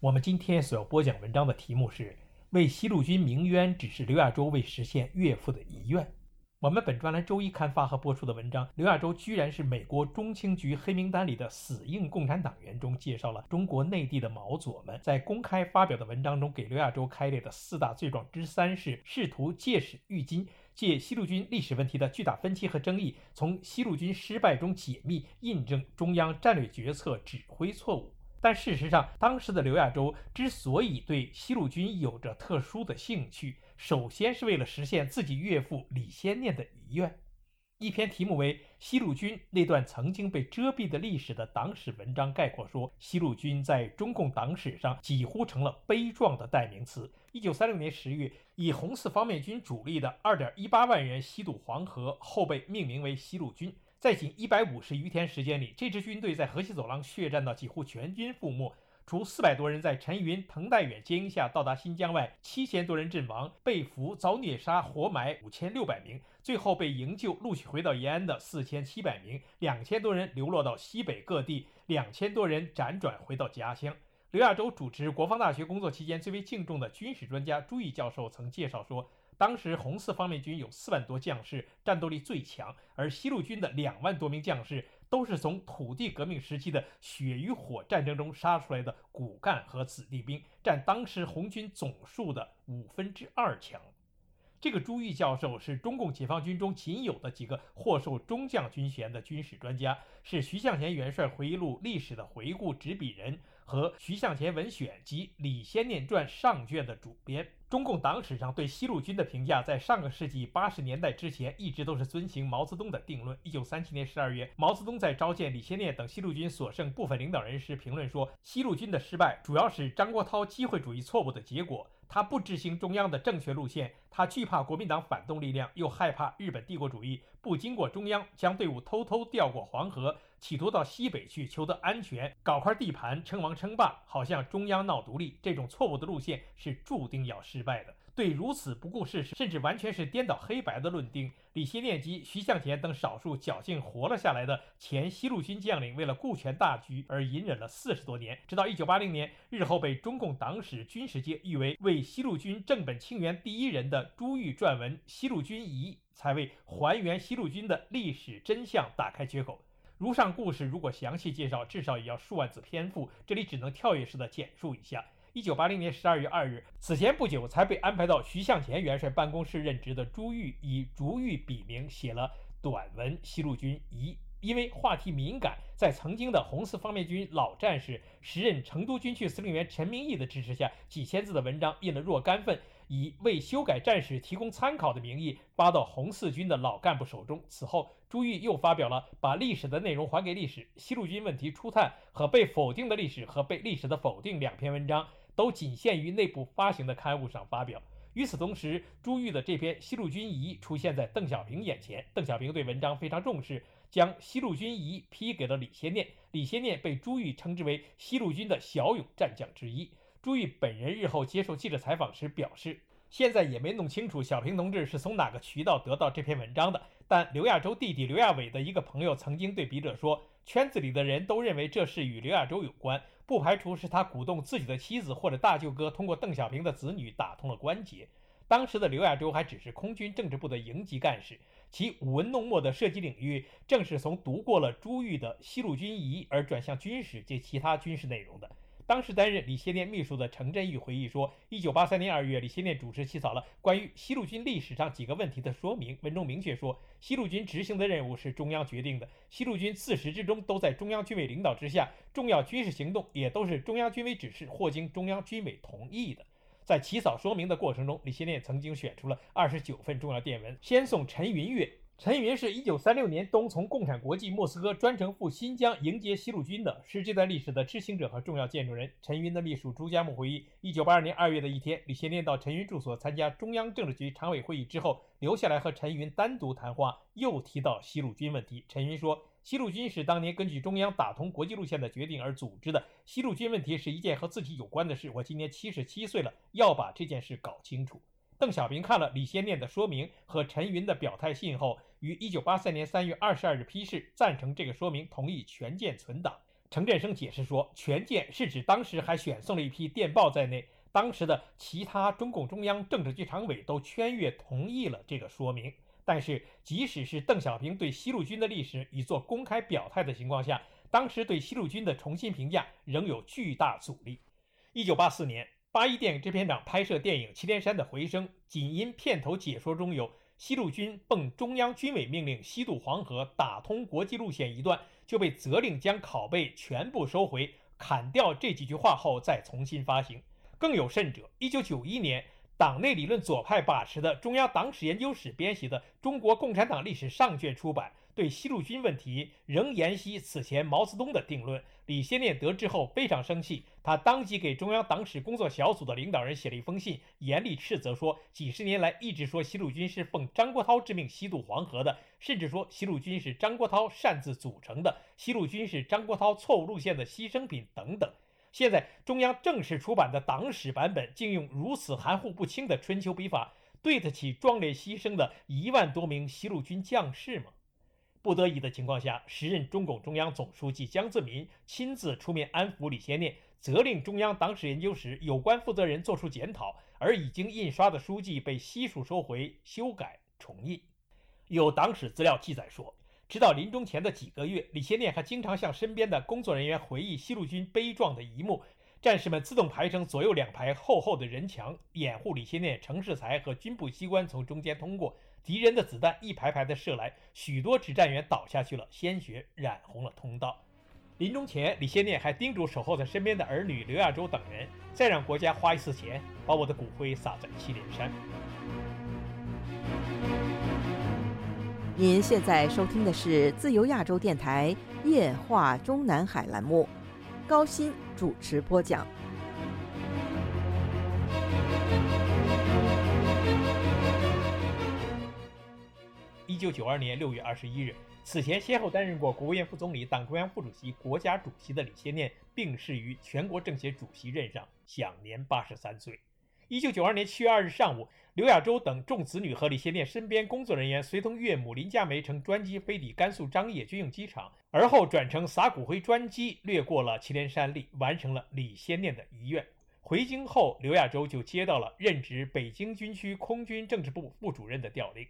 我们今天所要播讲文章的题目是“为西路军鸣冤”，只是刘亚洲为实现岳父的遗愿。我们本专栏周一刊发和播出的文章，刘亚洲居然是美国中情局黑名单里的死硬共产党员中介绍了中国内地的毛左们在公开发表的文章中给刘亚洲开列的四大罪状之三是试图借史喻今，借西路军历史问题的巨大分歧和争议，从西路军失败中解密，印证中央战略决策指挥错误。但事实上，当时的刘亚洲之所以对西路军有着特殊的兴趣，首先是为了实现自己岳父李先念的遗愿。一篇题目为《西路军那段曾经被遮蔽的历史》的党史文章概括说，西路军在中共党史上几乎成了悲壮的代名词。一九三六年十月，以红四方面军主力的二点一八万人西渡黄河，后被命名为西路军。在仅一百五十余天时间里，这支军队在河西走廊血战到几乎全军覆没，除四百多人在陈云、滕代远接应下到达新疆外，七千多人阵亡、被俘、遭虐杀、活埋五千六百名，最后被营救、陆续回到延安的四千七百名，两千多人流落到西北各地，两千多人辗转回到家乡。刘亚洲主持国防大学工作期间最为敬重的军事专家朱毅教授曾介绍说。当时红四方面军有四万多将士，战斗力最强，而西路军的两万多名将士都是从土地革命时期的血与火战争中杀出来的骨干和子弟兵，占当时红军总数的五分之二强。这个朱玉教授是中共解放军中仅有的几个获授中将军衔的军事专家，是徐向前元帅回忆录历史的回顾执笔人和《徐向前文选》及《李先念传》上卷的主编。中共党史上对西路军的评价，在上个世纪八十年代之前，一直都是遵循毛泽东的定论。一九三七年十二月，毛泽东在召见李先念等西路军所剩部分领导人时评论说：“西路军的失败，主要是张国焘机会主义错误的结果。他不执行中央的正确路线，他惧怕国民党反动力量，又害怕日本帝国主义，不经过中央，将队伍偷偷调过黄河。”企图到西北去求得安全，搞块地盘称王称霸，好像中央闹独立，这种错误的路线是注定要失败的。对如此不顾事实，甚至完全是颠倒黑白的论定，李先念及徐向前等少数侥幸活了下来的前西路军将领，为了顾全大局而隐忍了四十多年，直到一九八零年，日后被中共党史军事界誉为为西路军正本清源第一人的朱玉撰文《西路军遗》，才为还原西路军的历史真相打开缺口。如上故事，如果详细介绍，至少也要数万字篇幅。这里只能跳跃式的简述一下。一九八零年十二月二日，此前不久才被安排到徐向前元帅办公室任职的朱玉，以朱玉笔名写了短文《西路军遗》。因为话题敏感，在曾经的红四方面军老战士、时任成都军区司令员陈明义的支持下，几千字的文章印了若干份。以为修改战史提供参考的名义发到红四军的老干部手中。此后，朱玉又发表了《把历史的内容还给历史：西路军问题初探》和《被否定的历史和被历史的否定》两篇文章，都仅限于内部发行的刊物上发表。与此同时，朱玉的这篇《西路军遗》出现在邓小平眼前。邓小平对文章非常重视，将《西路军遗》批给了李先念。李先念被朱玉称之为西路军的骁勇战将之一。朱玉本人日后接受记者采访时表示，现在也没弄清楚小平同志是从哪个渠道得到这篇文章的。但刘亚洲弟弟刘亚伟的一个朋友曾经对笔者说，圈子里的人都认为这事与刘亚洲有关，不排除是他鼓动自己的妻子或者大舅哥通过邓小平的子女打通了关节。当时的刘亚洲还只是空军政治部的营级干事，其舞文弄墨的设计领域正是从读过了朱玉的《西路军遗》而转向军史及其他军事内容的。当时担任李先念秘书的程振玉回忆说，一九八三年二月，李先念主持起草了关于西路军历史上几个问题的说明，文中明确说，西路军执行的任务是中央决定的，西路军自始至终都在中央军委领导之下，重要军事行动也都是中央军委指示或经中央军委同意的。在起草说明的过程中，李先念曾经选出了二十九份重要电文，先送陈云岳。陈云是一九三六年冬从共产国际莫斯科专程赴新疆迎接西路军的，是这段历史的知情者和重要见证人。陈云的秘书朱家木回忆，一九八二年二月的一天，李先念到陈云住所参加中央政治局常委会议之后，留下来和陈云单独谈话，又提到西路军问题。陈云说，西路军是当年根据中央打通国际路线的决定而组织的，西路军问题是一件和自己有关的事。我今年七十七岁了，要把这件事搞清楚。邓小平看了李先念的说明和陈云的表态信后，于一九八三年三月二十二日批示赞成这个说明，同意全舰存档。程振声解释说，全舰是指当时还选送了一批电报在内，当时的其他中共中央政治局常委都圈阅同意了这个说明。但是，即使是邓小平对西路军的历史已做公开表态的情况下，当时对西路军的重新评价仍有巨大阻力。一九八四年。八一电影制片厂拍摄电影《祁连山的回声》，仅因片头解说中有“西路军奉中央军委命令西渡黄河，打通国际路线”一段，就被责令将拷贝全部收回，砍掉这几句话后再重新发行。更有甚者，一九九一年，党内理论左派把持的中央党史研究室编写的《中国共产党历史上卷》出版。对西路军问题仍沿袭此前毛泽东的定论。李先念得知后非常生气，他当即给中央党史工作小组的领导人写了一封信，严厉斥责说：几十年来一直说西路军是奉张国焘之命西渡黄河的，甚至说西路军是张国焘擅自组成的，西路军是张国焘错误路线的牺牲品等等。现在中央正式出版的党史版本，竟用如此含糊不清的春秋笔法，对得起壮烈牺牲的一万多名西路军将士吗？不得已的情况下，时任中共中央总书记江泽民亲自出面安抚李先念，责令中央党史研究室有关负责人作出检讨，而已经印刷的书籍被悉数收回、修改、重印。有党史资料记载说，直到临终前的几个月，李先念还经常向身边的工作人员回忆西路军悲壮的一幕：战士们自动排成左右两排厚厚的人墙，掩护李先念、程世才和军部机关从中间通过。敌人的子弹一排排的射来，许多指战员倒下去了，鲜血染红了通道。临终前，李先念还叮嘱守候在身边的儿女刘亚洲等人，再让国家花一次钱，把我的骨灰撒在祁连山。您现在收听的是自由亚洲电台夜话中南海栏目，高鑫主持播讲。九九二年六月二十一日，此前先后担任过国务院副总理、党中央副主席、国家主席的李先念病逝于全国政协主席任上，享年八十三岁。一九九二年七月二日上午，刘亚洲等众子女和李先念身边工作人员随同岳母林佳梅乘专机飞抵甘肃张掖军用机场，而后转乘撒骨灰专机掠过了祁连山麓，完成了李先念的遗愿。回京后，刘亚洲就接到了任职北京军区空军政治部副主任的调令。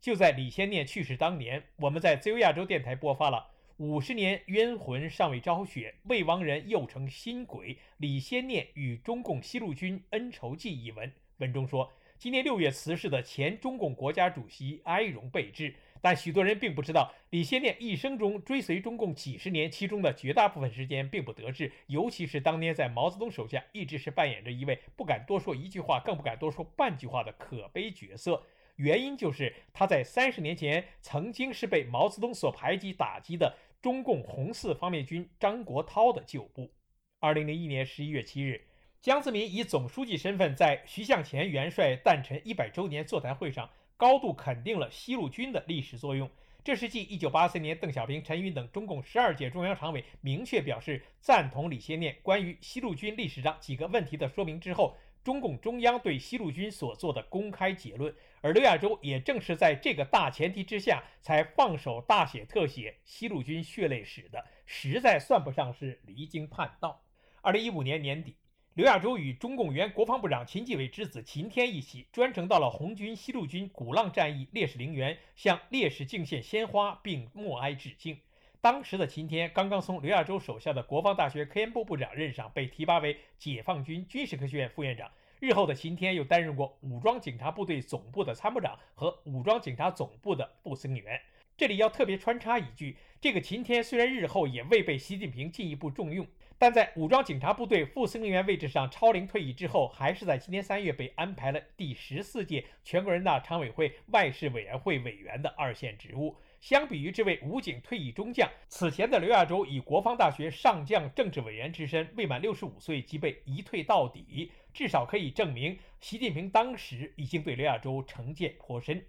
就在李先念去世当年，我们在自由亚洲电台播发了“五十年冤魂尚未昭雪，未亡人又成新鬼”李先念与中共西路军恩仇记一文。文中说，今年六月辞世的前中共国家主席哀荣备至，但许多人并不知道，李先念一生中追随中共几十年，其中的绝大部分时间并不得志，尤其是当年在毛泽东手下，一直是扮演着一位不敢多说一句话，更不敢多说半句话的可悲角色。原因就是他在三十年前曾经是被毛泽东所排挤打击的中共红四方面军张国焘的旧部。二零零一年十一月七日，江泽民以总书记身份在徐向前元帅诞辰一百周年座谈会上高度肯定了西路军的历史作用。这是继一九八四年邓小平、陈云等中共十二届中央常委明确表示赞同李先念关于西路军历史上几个问题的说明之后。中共中央对西路军所做的公开结论，而刘亚洲也正是在这个大前提之下，才放手大写特写西路军血泪史的，实在算不上是离经叛道。二零一五年年底，刘亚洲与中共原国防部长秦基伟之子秦天一起，专程到了红军西路军鼓浪战役烈士陵园，向烈士敬献鲜花并默哀致敬。当时的秦天刚刚从刘亚洲手下的国防大学科研部部长任上被提拔为解放军军事科学院副院长，日后的秦天又担任过武装警察部队总部的参谋长和武装警察总部的副司令员。这里要特别穿插一句：这个秦天虽然日后也未被习近平进一步重用，但在武装警察部队副司令员位置上超龄退役之后，还是在今年三月被安排了第十四届全国人大常委会外事委员会委员的二线职务。相比于这位武警退役中将，此前的刘亚洲以国防大学上将政治委员之身，未满六十五岁即被一退到底，至少可以证明习近平当时已经对刘亚洲成见颇深。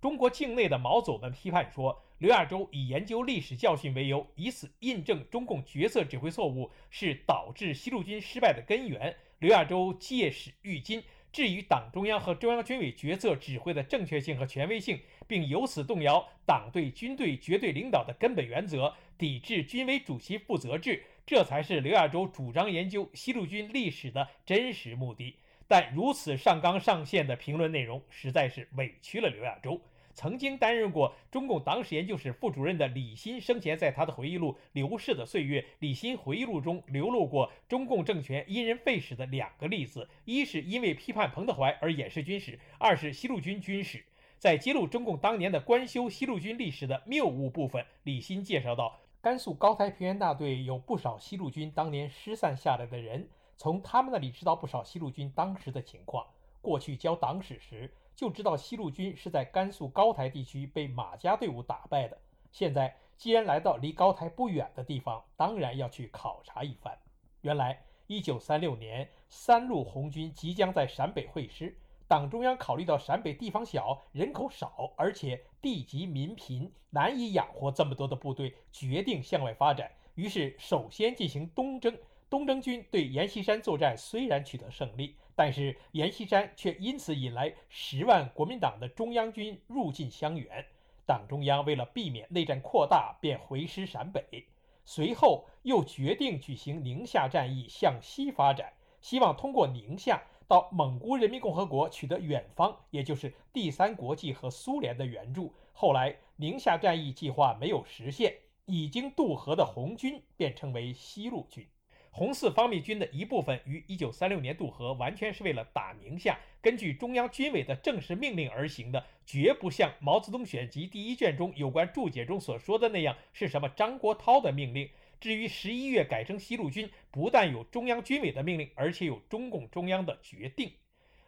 中国境内的毛左们批判说，刘亚洲以研究历史教训为由，以此印证中共决策指挥错误是导致西路军失败的根源。刘亚洲借史喻今，质疑党中央和中央军委决策指挥的正确性和权威性，并由此动摇党对军队绝对领导的根本原则，抵制军委主席负责制，这才是刘亚洲主张研究西路军历史的真实目的。但如此上纲上线的评论内容，实在是委屈了刘亚洲。曾经担任过中共党史研究室副主任的李新生前在他的回忆录《流逝的岁月》，李新回忆录中流露过中共政权因人废史的两个例子：一是因为批判彭德怀而掩饰军史；二是西路军军史。在揭露中共当年的官修西路军历史的谬误部分，李新介绍到，甘肃高台平原大队有不少西路军当年失散下来的人，从他们那里知道不少西路军当时的情况。过去教党史时。就知道西路军是在甘肃高台地区被马家队伍打败的。现在既然来到离高台不远的地方，当然要去考察一番。原来，一九三六年三路红军即将在陕北会师，党中央考虑到陕北地方小、人口少，而且地瘠民贫，难以养活这么多的部队，决定向外发展。于是，首先进行东征。东征军对阎锡山作战虽然取得胜利。但是阎锡山却因此引来十万国民党的中央军入晋襄垣，党中央为了避免内战扩大，便回师陕北。随后又决定举行宁夏战役，向西发展，希望通过宁夏到蒙古人民共和国取得远方，也就是第三国际和苏联的援助。后来宁夏战役计划没有实现，已经渡河的红军便称为西路军。红四方面军的一部分于一九三六年渡河，完全是为了打宁夏，根据中央军委的正式命令而行的，绝不像《毛泽东选集》第一卷中有关注解中所说的那样是什么张国焘的命令。至于十一月改称西路军，不但有中央军委的命令，而且有中共中央的决定。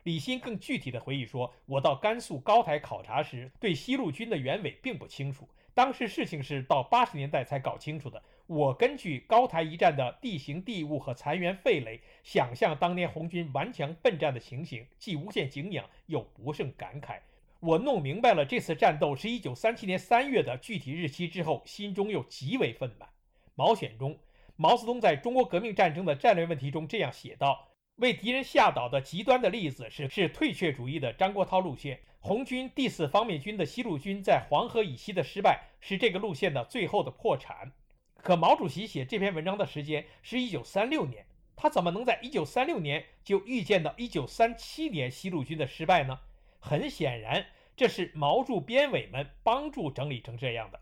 李欣更具体的回忆说：“我到甘肃高台考察时，对西路军的原委并不清楚，当时事情是到八十年代才搞清楚的。”我根据高台一战的地形地物和残垣废垒，想象当年红军顽强奋战的情形，既无限敬仰，又不胜感慨。我弄明白了这次战斗是一九三七年三月的具体日期之后，心中又极为愤懑。毛选中，毛泽东在中国革命战争的战略问题中这样写道：“为敌人吓倒的极端的例子是是退却主义的张国焘路线。红军第四方面军的西路军在黄河以西的失败，是这个路线的最后的破产。”可毛主席写这篇文章的时间是一九三六年，他怎么能在一九三六年就预见到一九三七年西路军的失败呢？很显然，这是毛驻编委们帮助整理成这样的。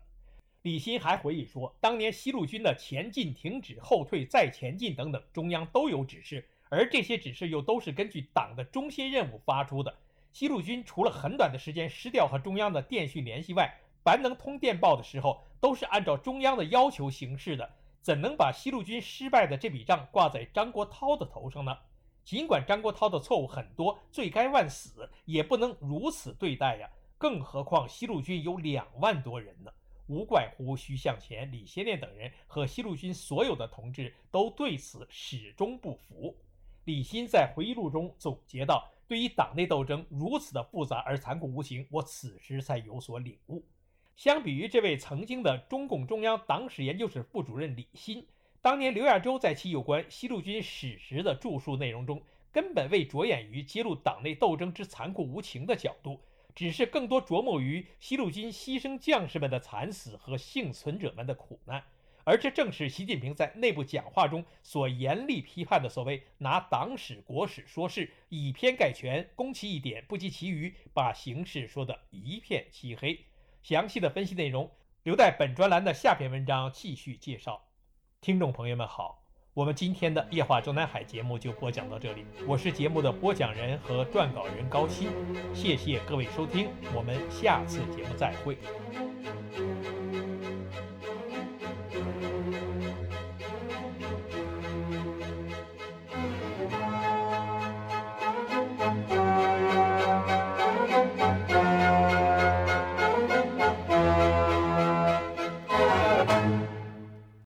李新还回忆说，当年西路军的前进、停止、后退、再前进等等，中央都有指示，而这些指示又都是根据党的中心任务发出的。西路军除了很短的时间失掉和中央的电讯联系外，凡能通电报的时候，都是按照中央的要求行事的，怎能把西路军失败的这笔账挂在张国焘的头上呢？尽管张国焘的错误很多，罪该万死，也不能如此对待呀。更何况西路军有两万多人呢，无怪乎徐向前、李先念等人和西路军所有的同志都对此始终不服。李新在回忆录中总结道：“对于党内斗争如此的复杂而残酷无情，我此时才有所领悟。”相比于这位曾经的中共中央党史研究室副主任李新，当年刘亚洲在其有关西路军史实的著述内容中，根本未着眼于揭露党内斗争之残酷无情的角度，只是更多着墨于西路军牺牲将士们的惨死和幸存者们的苦难。而这正是习近平在内部讲话中所严厉批判的所谓“拿党史国史说事，以偏概全，攻其一点，不及其余，把形势说得一片漆黑”。详细的分析内容留待本专栏的下篇文章继续介绍。听众朋友们好，我们今天的夜话中南海节目就播讲到这里，我是节目的播讲人和撰稿人高希，谢谢各位收听，我们下次节目再会。